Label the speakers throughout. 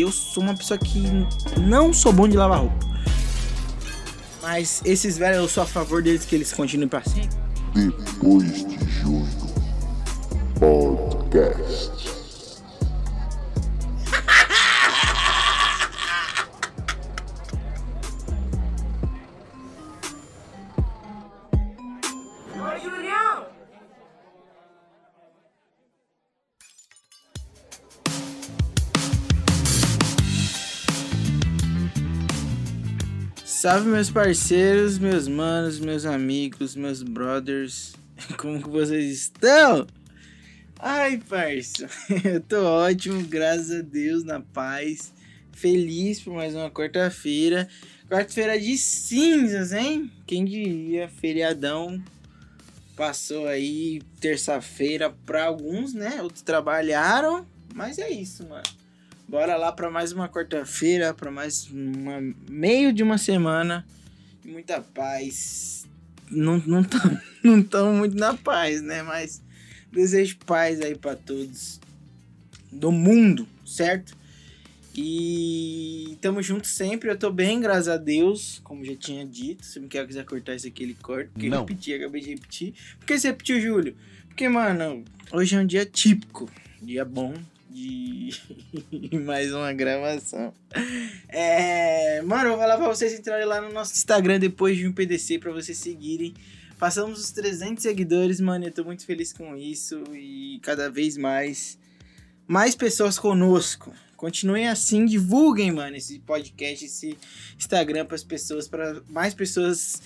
Speaker 1: eu sou uma pessoa que não sou bom de lavar roupa. Mas esses velhos, eu sou a favor deles que eles continuem pra sempre.
Speaker 2: Depois de junho.
Speaker 1: Salve meus parceiros, meus manos, meus amigos, meus brothers. Como que vocês estão? Ai, parça, eu tô ótimo, graças a Deus, na paz. Feliz por mais uma quarta-feira. Quarta-feira de cinzas, hein? Quem diria, feriadão. Passou aí terça-feira pra alguns, né? Outros trabalharam, mas é isso, mano. Bora lá para mais uma quarta-feira, para mais uma meio de uma semana. Muita paz. Não não tão, não tão muito na paz, né? Mas desejo paz aí para todos do mundo, certo? E tamo junto sempre. Eu tô bem, graças a Deus, como já tinha dito. Se me quer quiser cortar isso aqui, ele corta. Porque
Speaker 3: Não.
Speaker 1: eu repeti, acabei de repetir. Por que você repetiu, Júlio? Porque, mano, hoje é um dia típico. Dia bom de mais uma gravação. É, mano, eu vou falar pra vocês entrarem lá no nosso Instagram depois de um PDC pra vocês seguirem. Passamos os 300 seguidores, mano, eu tô muito feliz com isso e cada vez mais mais pessoas conosco. Continuem assim, divulguem, mano, esse podcast, esse Instagram pras pessoas, para mais pessoas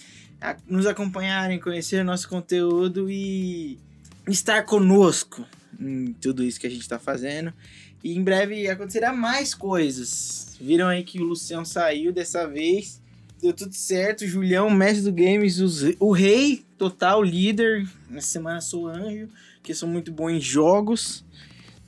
Speaker 1: nos acompanharem, conhecer o nosso conteúdo e estar conosco em tudo isso que a gente tá fazendo. E em breve acontecerá mais coisas. Viram aí que o Luciano saiu dessa vez. Deu tudo certo. Julião, mestre do games, o rei total, líder. Nessa semana sou anjo, que sou muito bom em jogos.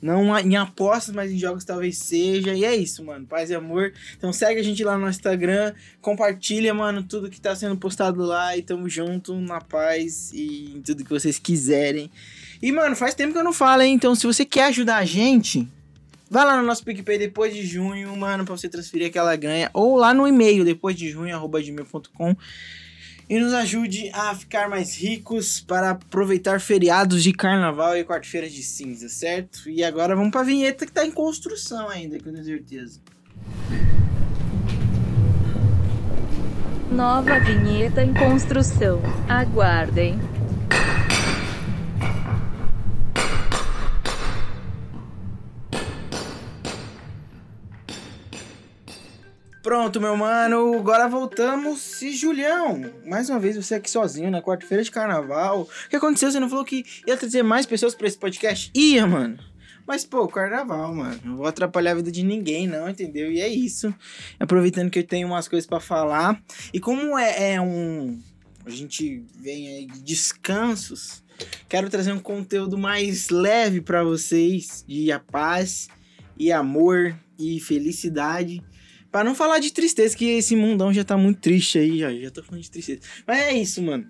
Speaker 1: Não em apostas, mas em jogos talvez seja. E é isso, mano. Paz e amor. Então segue a gente lá no Instagram. Compartilha, mano, tudo que tá sendo postado lá. E tamo junto na paz e em tudo que vocês quiserem. E, mano, faz tempo que eu não falo, hein? Então, se você quer ajudar a gente, vai lá no nosso PicPay depois de junho, mano, pra você transferir aquela ganha. Ou lá no e-mail, depois de junho, arroba gmail.com. E nos ajude a ficar mais ricos para aproveitar feriados de carnaval e quarta-feira de cinza, certo? E agora vamos pra vinheta que tá em construção ainda, tenho certeza.
Speaker 4: Nova vinheta em construção. Aguardem.
Speaker 1: Pronto, meu mano, agora voltamos. E Julião, mais uma vez você aqui sozinho na quarta-feira de carnaval. O que aconteceu? Você não falou que ia trazer mais pessoas pra esse podcast? Ia, mano. Mas, pô, carnaval, mano. Não vou atrapalhar a vida de ninguém, não, entendeu? E é isso. Aproveitando que eu tenho umas coisas pra falar. E como é, é um. A gente vem aí de descansos. Quero trazer um conteúdo mais leve pra vocês. De a paz e amor e felicidade. Pra não falar de tristeza, que esse mundão já tá muito triste aí, já, já tô falando de tristeza. Mas é isso, mano.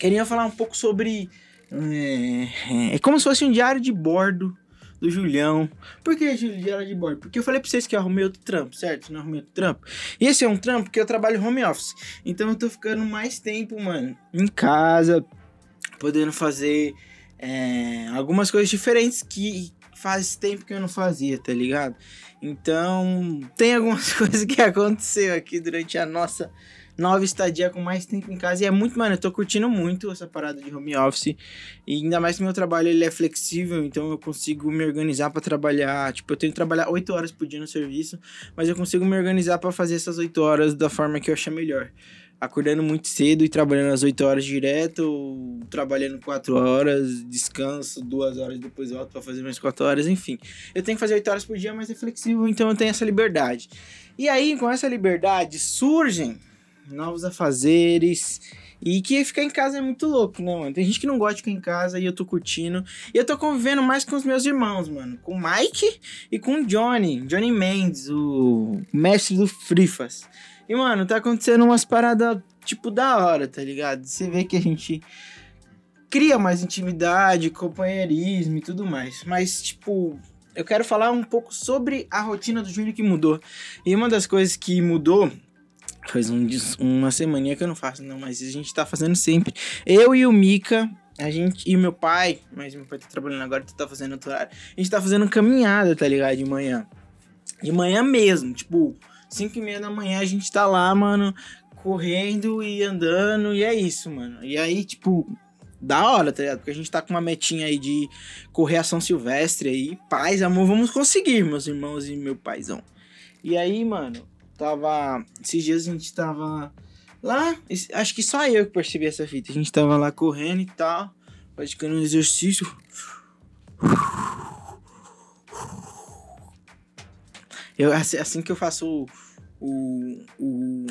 Speaker 1: Queria falar um pouco sobre. É, é como se fosse um diário de bordo do Julião. Por que diário de bordo? Porque eu falei pra vocês que eu arrumei outro trampo, certo? Não arrumei outro trampo. E esse é um trampo que eu trabalho home office. Então eu tô ficando mais tempo, mano, em casa, podendo fazer é, algumas coisas diferentes que faz tempo que eu não fazia, tá ligado? Então, tem algumas coisas que aconteceu aqui durante a nossa nova estadia com mais tempo em casa. E é muito, mano, eu tô curtindo muito essa parada de home office. E ainda mais que meu trabalho ele é flexível, então eu consigo me organizar pra trabalhar. Tipo, eu tenho que trabalhar 8 horas por dia no serviço, mas eu consigo me organizar pra fazer essas 8 horas da forma que eu achar melhor. Acordando muito cedo e trabalhando as 8 horas direto, ou trabalhando 4 horas, descanso, 2 horas depois volto pra fazer mais 4 horas, enfim. Eu tenho que fazer 8 horas por dia, mas é flexível, então eu tenho essa liberdade. E aí, com essa liberdade, surgem novos afazeres. E que ficar em casa é muito louco, né, mano? Tem gente que não gosta de ficar em casa e eu tô curtindo. E eu tô convivendo mais com os meus irmãos, mano. Com o Mike e com o Johnny. Johnny Mendes, o mestre do Frifas. E, mano, tá acontecendo umas paradas, tipo, da hora, tá ligado? Você vê que a gente cria mais intimidade, companheirismo e tudo mais. Mas, tipo, eu quero falar um pouco sobre a rotina do Júlio que mudou. E uma das coisas que mudou faz um, uma semaninha que eu não faço, não, mas a gente tá fazendo sempre. Eu e o Mika, a gente e meu pai, mas meu pai tá trabalhando agora, então tá fazendo outro horário. A gente tá fazendo caminhada, tá ligado? De manhã. De manhã mesmo, tipo, 5 e meia da manhã a gente tá lá, mano, correndo e andando, e é isso, mano. E aí, tipo, da hora, tá ligado? Porque a gente tá com uma metinha aí de correr a São Silvestre aí. Paz, amor, vamos conseguir, meus irmãos e meu paizão. E aí, mano, tava. Esses dias a gente tava lá. Acho que só eu que percebi essa fita. A gente tava lá correndo e tal, praticando um exercício. Eu, assim, assim que eu faço o, o, o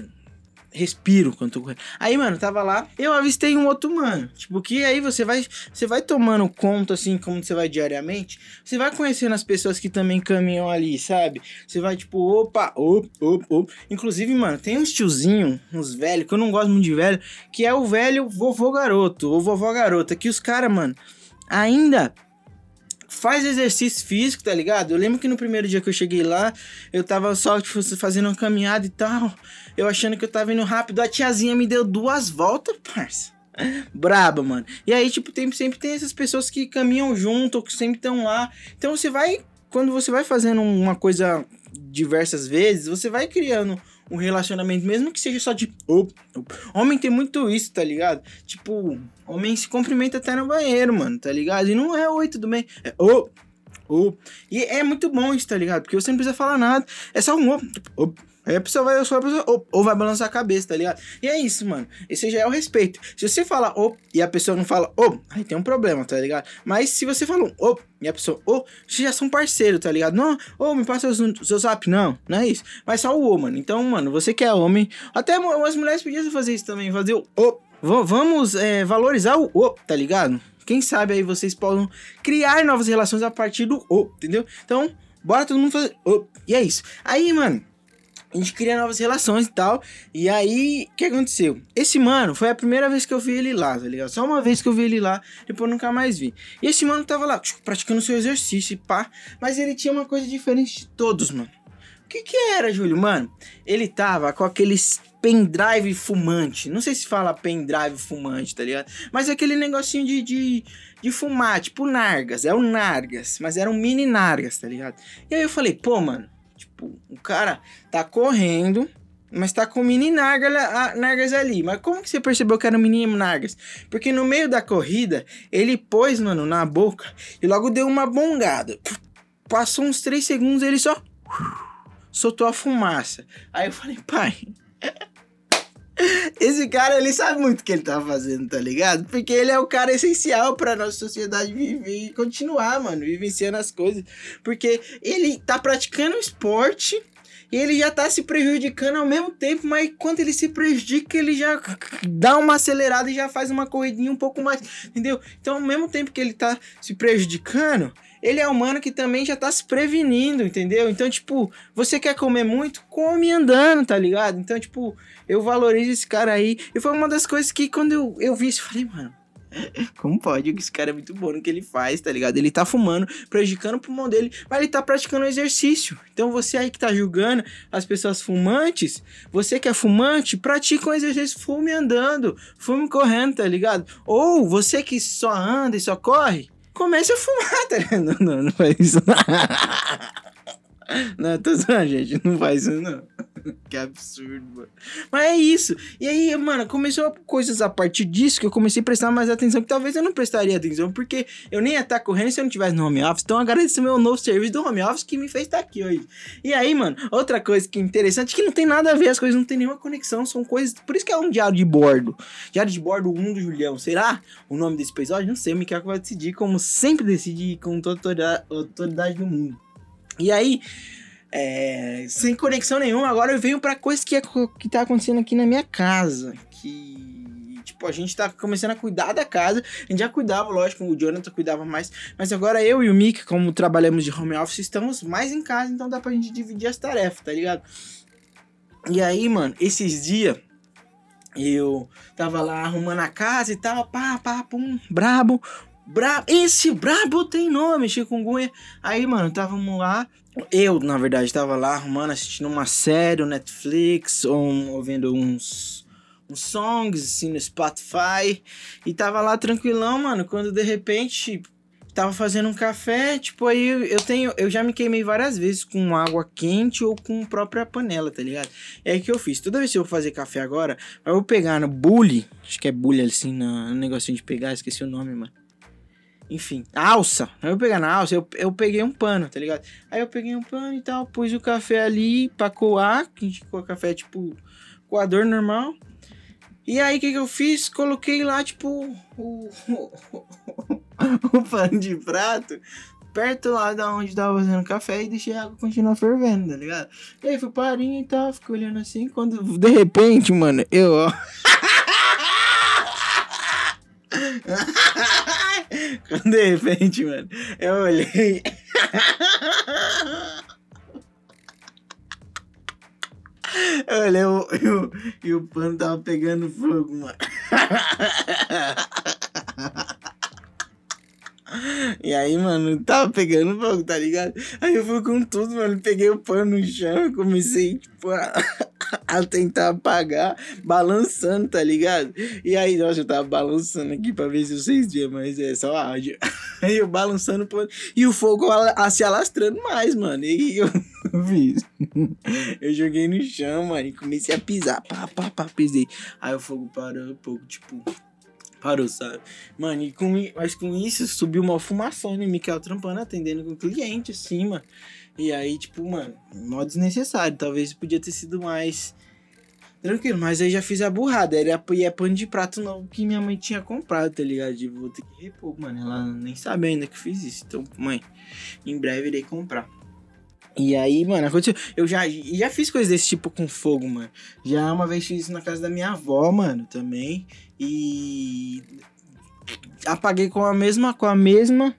Speaker 1: respiro quando tô correndo. Aí, mano, tava lá, eu avistei um outro mano. Tipo, que aí você vai, você vai tomando conta, assim, como você vai diariamente. Você vai conhecendo as pessoas que também caminham ali, sabe? Você vai, tipo, opa, opa, opa, opa. Inclusive, mano, tem uns tiozinho, uns velhos, que eu não gosto muito de velho, que é o velho vovô garoto, ou vovó garota, que os caras, mano, ainda faz exercício físico, tá ligado? Eu lembro que no primeiro dia que eu cheguei lá, eu tava só tipo, fazendo uma caminhada e tal. Eu achando que eu tava indo rápido, a tiazinha me deu duas voltas, parça. Braba, mano. E aí, tipo, tem, sempre tem essas pessoas que caminham junto, que sempre estão lá. Então você vai. Quando você vai fazendo uma coisa diversas vezes, você vai criando um relacionamento, mesmo que seja só de. op, op. Homem tem muito isso, tá ligado? Tipo, homem se cumprimenta até no banheiro, mano, tá ligado? E não é oi, tudo bem. É ô, ô. E é muito bom isso, tá ligado? Porque você não precisa falar nada. É só um ô, ô. Aí a pessoa vai, pessoa, ô, ou vai balançar a cabeça, tá ligado? E é isso, mano. Esse já é o respeito. Se você fala ô e a pessoa não fala ô, aí tem um problema, tá ligado? Mas se você fala um e a pessoa ô, vocês já são parceiros, tá ligado? Não, ô, me passa o seu- zap. Não, não é isso. Mas só o ô, mano. Então, mano, você que é homem, até as mulheres podiam fazer isso também, fazer o ô. Va- Vamos é, valorizar o ô, tá ligado? Quem sabe aí vocês podem criar novas relações a partir do ô, entendeu? Então, bora todo mundo fazer ô. E é isso. Aí, mano, a gente cria novas relações e tal. E aí, o que aconteceu? Esse mano foi a primeira vez que eu vi ele lá, tá ligado? Só uma vez que eu vi ele lá, depois nunca mais vi. E esse mano tava lá, praticando seu exercício e pá. Mas ele tinha uma coisa diferente de todos, mano. O que que era, Júlio? Mano, ele tava com aqueles pendrive fumante. Não sei se fala pendrive fumante, tá ligado? Mas aquele negocinho de, de, de fumar, tipo Nargas. É o Nargas, mas era um mini Nargas, tá ligado? E aí eu falei, pô, mano, tipo, o cara tá correndo, mas tá com mini narga, a- nargas ali. Mas como que você percebeu que era um mini nargas? Porque no meio da corrida, ele pôs, mano, na boca e logo deu uma bongada. Passou uns 3 segundos, ele só soltou a fumaça. Aí eu falei, pai. Esse cara, ele sabe muito o que ele tá fazendo, tá ligado? Porque ele é o cara essencial pra nossa sociedade viver e continuar, mano, vivenciando as coisas. Porque ele tá praticando esporte e ele já tá se prejudicando ao mesmo tempo, mas quando ele se prejudica, ele já dá uma acelerada e já faz uma corridinha um pouco mais, entendeu? Então, ao mesmo tempo que ele tá se prejudicando, ele é humano que também já tá se prevenindo, entendeu? Então, tipo, você quer comer muito? Come andando, tá ligado? Então, tipo, eu valorizo esse cara aí. E foi uma das coisas que quando eu, eu vi isso, eu falei, mano. Como pode? Esse cara é muito bom no que ele faz, tá ligado? Ele tá fumando, prejudicando o pulmão dele, mas ele tá praticando exercício. Então você aí que tá julgando as pessoas fumantes, você que é fumante, pratica um exercício, fume andando, fume correndo, tá ligado? Ou você que só anda e só corre, comece a fumar, tá ligado? Não, não, não faz isso. Não, tô zoando, gente. Não faz isso, não. Que absurdo, mano. Mas é isso. E aí, mano, começou coisas a partir disso que eu comecei a prestar mais atenção, que talvez eu não prestaria atenção, porque eu nem ia estar correndo se eu não tivesse no home office. Então, agradeço meu novo serviço do home office que me fez estar aqui hoje. E aí, mano, outra coisa que é interessante, que não tem nada a ver, as coisas não tem nenhuma conexão, são coisas. Por isso que é um diário de bordo. Diário de bordo 1 do Julião. Será o nome desse episódio? Não sei, o que vai decidir, como sempre decide com toda autoridade- autoridade do mundo. E aí, é, sem conexão nenhuma, agora eu venho pra coisa que, é, que tá acontecendo aqui na minha casa. Que, tipo, a gente tá começando a cuidar da casa. A gente já cuidava, lógico, o Jonathan cuidava mais. Mas agora eu e o Mick, como trabalhamos de home office, estamos mais em casa, então dá pra gente dividir as tarefas, tá ligado? E aí, mano, esses dias eu tava lá arrumando a casa e tal, pá, pá, pum, brabo. Bra esse brabo tem nome, chikungunya. Aí, mano, távamos lá. Eu, na verdade, tava lá arrumando, assistindo uma série, no Netflix, ou ouvindo uns, uns songs, assim, no Spotify. E tava lá tranquilão, mano, quando de repente tava fazendo um café, tipo, aí eu- tenho, eu já me queimei várias vezes com água quente ou com própria panela, tá ligado? É que eu fiz. Toda vez que eu vou fazer café agora, eu vou pegar no bule, acho que é bule assim, no, no negocinho de pegar, esqueci o nome, mano. Enfim, alça. Aí eu pegar na alça, eu, eu peguei um pano, tá ligado? Aí eu peguei um pano e tal, pus o café ali pra coar, que coa café tipo coador normal. E aí o que, que eu fiz? Coloquei lá, tipo, o, o pano de prato perto lá da onde tava fazendo café e deixei a água continuar fervendo, tá ligado? E aí fui parinho e tal, fiquei olhando assim, quando de repente, mano, eu, ó. quando de repente, mano, eu olhei. Eu olhei e o, e o pano tava pegando fogo, mano. E aí, mano, tava pegando fogo, tá ligado? Aí eu fui com tudo, mano. Peguei o pano no chão e comecei, tipo, a, a tentar apagar, balançando, tá ligado? E aí, nossa, eu tava balançando aqui pra ver se vocês viam, mas é só áudio. Aí eu balançando o pano e o fogo ala- se alastrando mais, mano. E eu fiz. Eu joguei no chão, mano, e comecei a pisar. Pá, pá, pá, pisei. Aí o fogo parou um pouco, tipo. Parou, sabe? Mano, e com, mas com isso subiu uma fumação em Miquel trampando, atendendo com o cliente, assim, mano. E aí, tipo, mano, mó desnecessário. Talvez podia ter sido mais tranquilo, mas aí já fiz a burrada. Era e é pano de prato novo que minha mãe tinha comprado, tá ligado? De vou ter que repor, mano. Ela nem sabe ainda que fiz isso. Então, mãe, em breve irei comprar. E aí, mano, aconteceu. Eu já, já fiz coisas desse tipo com fogo, mano. Já uma vez fiz isso na casa da minha avó, mano, também. E apaguei com a mesma, com a mesma,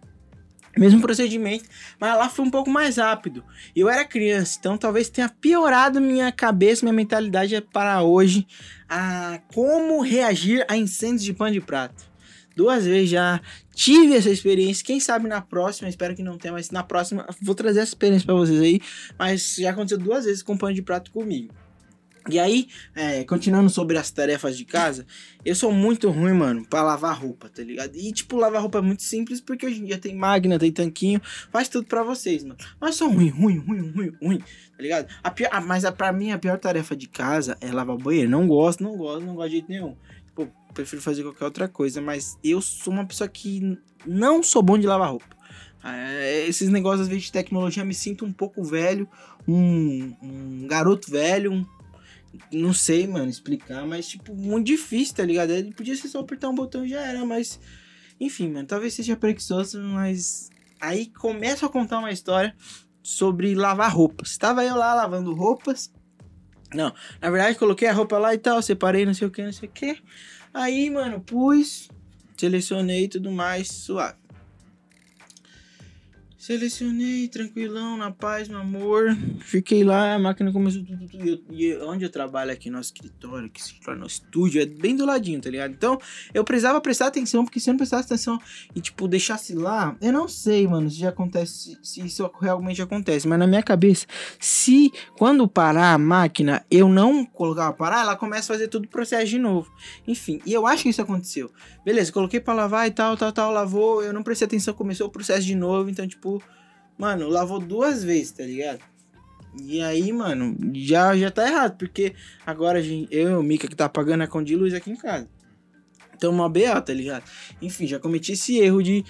Speaker 1: mesmo procedimento, mas lá foi um pouco mais rápido. Eu era criança, então talvez tenha piorado minha cabeça, minha mentalidade para hoje a como reagir a incêndios de pano de prato. Duas vezes já tive essa experiência. Quem sabe na próxima, espero que não tenha, mas na próxima vou trazer essa experiência para vocês aí. Mas já aconteceu duas vezes com pano de prato comigo. E aí, é, continuando sobre as tarefas de casa, eu sou muito ruim, mano, pra lavar roupa, tá ligado? E, tipo, lavar roupa é muito simples, porque hoje em dia tem máquina, tem tanquinho, faz tudo pra vocês, mano. Mas sou ruim, ruim, ruim, ruim, ruim, tá ligado? A pior, a- mas a, pra mim, a pior tarefa de casa é lavar o banheiro. Não gosto, não gosto, não gosto de jeito nenhum. Tipo, prefiro fazer qualquer outra coisa, mas eu sou uma pessoa que não sou bom de lavar roupa. É, esses negócios, às vezes, de tecnologia, me sinto um pouco velho, um, um garoto velho, um não sei, mano, explicar, mas, tipo, muito difícil, tá ligado? Ele podia ser só apertar um botão e já era, mas. Enfim, mano, talvez seja preguiçoso, mas. Aí começo a contar uma história sobre lavar roupas. Estava eu lá lavando roupas. Não, na verdade, coloquei a roupa lá e tal, separei, não sei o que, não sei o que. Aí, mano, pus, selecionei tudo mais, suave. Selecionei, tranquilão, na paz, meu amor. Fiquei lá, a máquina começou tudo. E, eu- e onde eu trabalho aqui, nosso escritório, que se torna nosso estúdio, é bem do ladinho, tá ligado? Então, eu precisava prestar atenção, porque se eu não prestasse atenção e, tipo, deixasse lá, eu não sei, mano, se já acontece, se isso realmente acontece, mas na minha cabeça, se quando parar a máquina, eu não colocar parar, ela começa a fazer tudo o processo de novo. Enfim, e eu acho que isso aconteceu. Beleza, coloquei pra lavar e tal, tal, tal, lavou, eu não prestei atenção, começou o processo de novo, então, tipo, mano, lavou duas vezes, tá ligado? E aí, mano, já, já tá errado, porque agora a gente, eu e o Mika que tá pagando a conta de luz aqui em casa. Então, uma BA, tá ligado? Enfim, já cometi esse erro de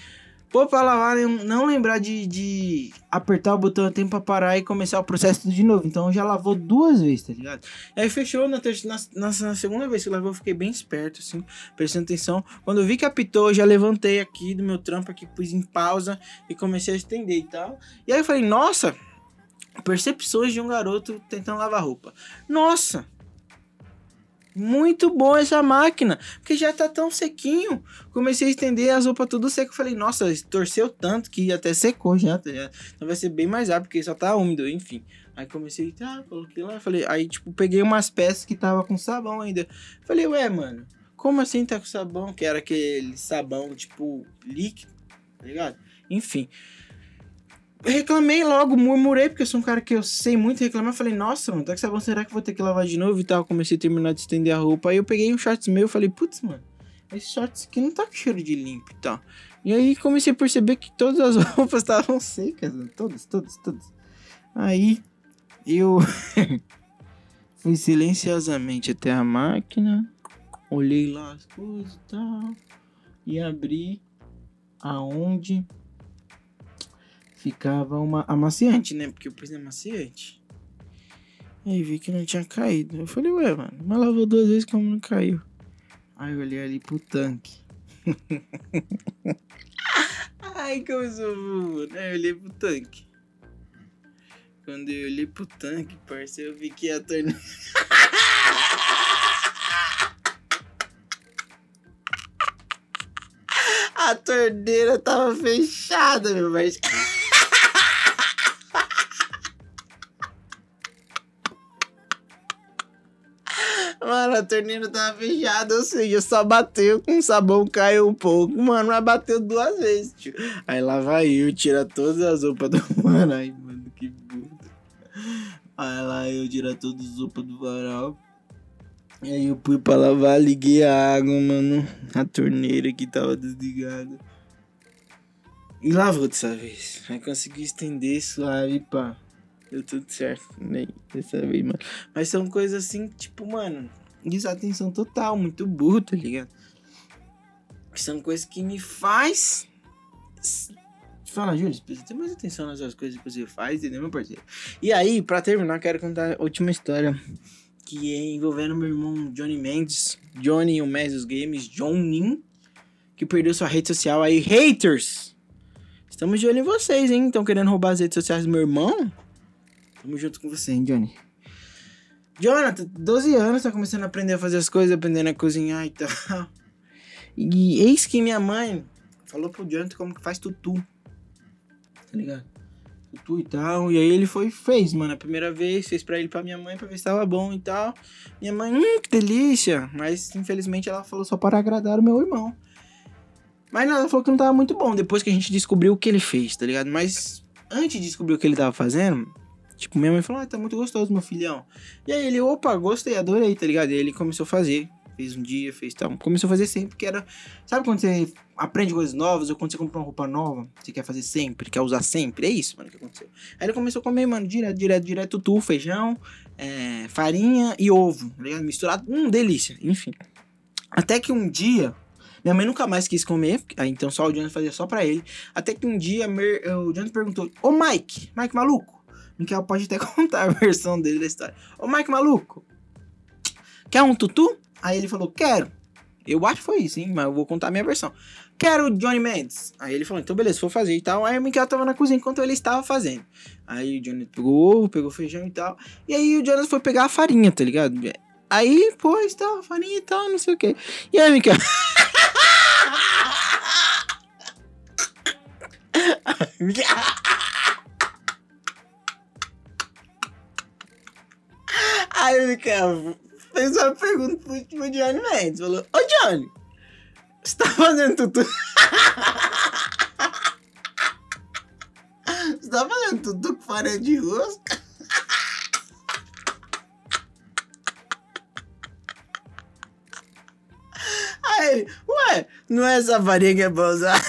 Speaker 1: pôr pra lavar, não- lembrar de, de apertar o botão a tempo pra parar e começar o processo de novo. Então, já lavou duas vezes, tá ligado? Aí, fechou, na, na- na segunda vez que lavou, eu fiquei bem esperto, assim, prestando atenção. Quando eu vi que apitou, eu já levantei aqui do meu trampo aqui, pus em pausa e comecei a estender e tal. E aí eu falei, nossa, percepções de um garoto tentando lavar roupa. Nossa! Muito bom essa máquina, porque já tá tão sequinho. Comecei a estender as roupas tudo seco. Falei, nossa, torceu tanto que até secou já, tá? Então vai ser bem mais rápido, porque só tá úmido, enfim. Aí comecei, tá, coloquei lá, falei, aí tipo, peguei umas peças que tava com sabão ainda. Falei, ué, mano, Como assim tá com sabão? Que era aquele sabão, tipo, líquido, tá ligado? Enfim. Reclamei logo, murmurei, porque eu sou um cara que eu sei muito reclamar. Falei, nossa, mano, tá com sabão, será que vou ter que lavar de novo e tal? Comecei a terminar de estender a roupa. Aí eu peguei um shorts meu e falei, putz, mano, esse shorts aqui não tá com cheiro de limpo e tal. E aí comecei a perceber que todas as roupas estavam secas, mano. todas, todas, todas. Aí eu fui silenciosamente até a máquina, olhei lá as coisas e tal, e abri aonde ficava uma amaciante, né? Porque eu pus amaciante. Aí vi que não tinha caído. Eu falei, ué, mano, mas lavou duas vezes como não caiu. Aí eu olhei ali pro tanque. Ai, como eu sou burro. Aí eu olhei pro tanque. Quando eu olhei pro tanque, parceiro, eu vi que a torneira. a torneira tava fechada, meu parceiro. Mano, a torneira tava fechada, ou seja, só bateu com sabão, caiu um pouco. Mano, mas bateu duas vezes, tio. Aí lá vai eu, tira todas as roupas do mano. Ai, mano, que burro. Aí lá eu tira todas as roupas do varal. E aí eu fui pra lavar, liguei a água, mano. A torneira que tava desligada. E lavou dessa vez. Aí consegui estender suave, pá. Deu tudo certo, né? Dessa vez, mano. Mas são coisas assim, tipo, mano, desatenção total, muito burro, tá ligado? São coisas que me faz. Fala, Júlio, precisa ter mais atenção nas coisas que você faz, entendeu, meu parceiro? E aí, pra terminar, quero contar a última história. Que é envolvendo meu irmão Johnny Mendes, Johnny, o Mes dos Games, Johnny, que perdeu sua rede social aí. Haters! Estamos de olho em vocês, hein? Estão querendo roubar as redes sociais do meu irmão? Tamo junto com você, hein, Johnny? Jonathan, 12 anos, tá começando a aprender a fazer as coisas, aprendendo a cozinhar e tal. E eis que minha mãe falou pro Jonathan como que faz tutu. Tá ligado? Tutu e tal. E aí ele foi fez, mano, a primeira vez, fez pra ele pra minha mãe pra ver se tava bom e tal. Minha mãe, hum, que delícia. Mas infelizmente ela falou só para agradar o meu irmão. Mas não, ela falou que não tava muito bom depois que a gente descobriu o que ele fez, tá ligado? Mas antes de descobrir o que ele tava fazendo, Tipo, minha mãe falou, ah, tá muito gostoso, meu filhão. E aí ele, opa, gostei, adorei, tá ligado? E aí ele começou a fazer. Fez um dia, fez tal. Começou a fazer sempre, que era. Sabe quando você aprende coisas novas, ou quando você compra uma roupa nova, você quer fazer sempre, quer usar sempre? É isso, mano, que aconteceu. Aí ele começou a comer, mano, direto, direto, direto, tutu, feijão, é, farinha e ovo, tá ligado? Misturado. Hum, delícia, enfim. Até que um dia, minha mãe nunca mais quis comer, então só o Jonathan fazia só pra ele. Até que um dia o Jonathan perguntou: Ô Mike, Mike maluco, Miguel pode até contar a versão dele da história. Ô Mike maluco, quer um tutu? Aí ele falou: Quero. Eu acho que foi isso, hein? Mas eu vou contar a minha versão. Quero Johnny Mendes. Aí ele falou: Então beleza, vou fazer e tal. Aí o Miguel tava na cozinha enquanto ele estava fazendo. Aí o Johnny pegou ovo, pegou feijão e tal. E aí o Jonas foi pegar a farinha, tá ligado? Aí, pô, tal, farinha e tal, não sei o que. E aí, Miguel? Aí o Mikael fez uma pergunta pro, pro Johnny Mendes. Falou, ô Johnny, você tá fazendo tutu... você tá fazendo tutu com farinha de rosca? Aí ele, ué, não é essa farinha que é pra usar?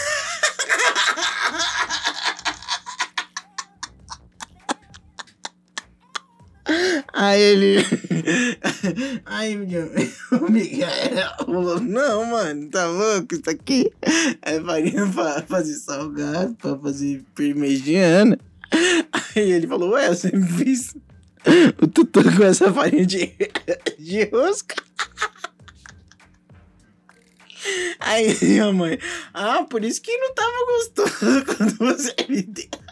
Speaker 1: Aí ele. Aí o Miguel falou: Não, mano, tá louco? Isso aqui é farinha pra fazer salgado, pra fazer parmegiana. Aí ele falou: Ué, eu sempre fiz o tutu com essa farinha de, de rosca. Aí minha mãe: Ah, por isso que não tava gostoso quando você me deu.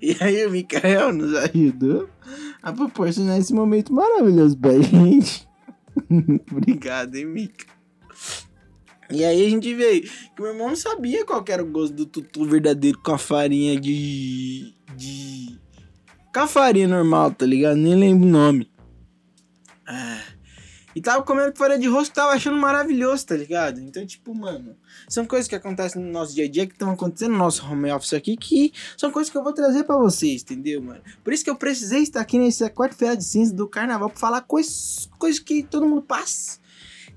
Speaker 1: E aí o Mikael nos ajudou a proporcionar esse momento maravilhoso pra gente. Obrigado, hein, Mika. E aí a gente veio que meu irmão não sabia qual era o gosto do tutu verdadeiro com a farinha de. de. com a farinha normal, tá ligado? Nem lembro o nome. Ah. E tava comendo com farinha de rosto, tava achando maravilhoso, tá ligado? Então, tipo, mano, são coisas que acontecem no nosso dia a dia, que estão acontecendo no nosso home office aqui, que são coisas que eu vou trazer pra vocês, entendeu, mano? Por isso que eu precisei estar aqui nessa quarta-feira de cinza do carnaval pra falar coisas, coisas que todo mundo passa.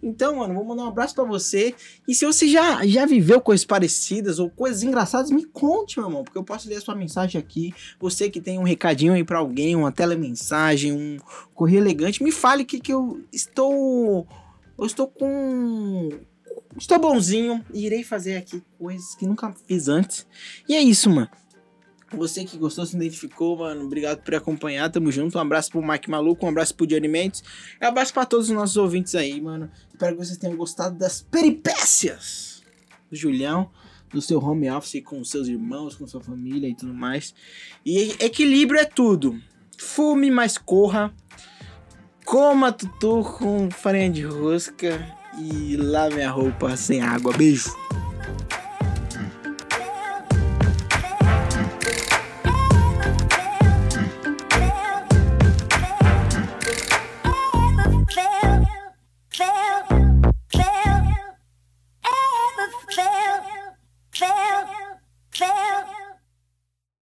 Speaker 1: Então, mano, vou mandar um abraço pra você. E se você já, já viveu coisas parecidas ou coisas engraçadas, me conte, meu irmão, porque eu posso ler a sua mensagem aqui. Você que tem um recadinho aí pra alguém, uma telemensagem, um correio elegante, me fale que, que eu estou. Eu estou com. Estou bonzinho e irei fazer aqui coisas que nunca fiz antes. E é isso, mano. Você que gostou, se identificou, mano. Obrigado por acompanhar. Tamo junto. Um abraço pro Mike Maluco, um abraço pro Johnny Mendes. Um abraço pra todos os nossos ouvintes aí, mano. Espero que vocês tenham gostado das peripécias do Julião, do seu home office com seus irmãos, com sua família e tudo mais. E equilíbrio é tudo. Fume, mas corra. Coma tutu com farinha de rosca. E lave a roupa sem água. Beijo.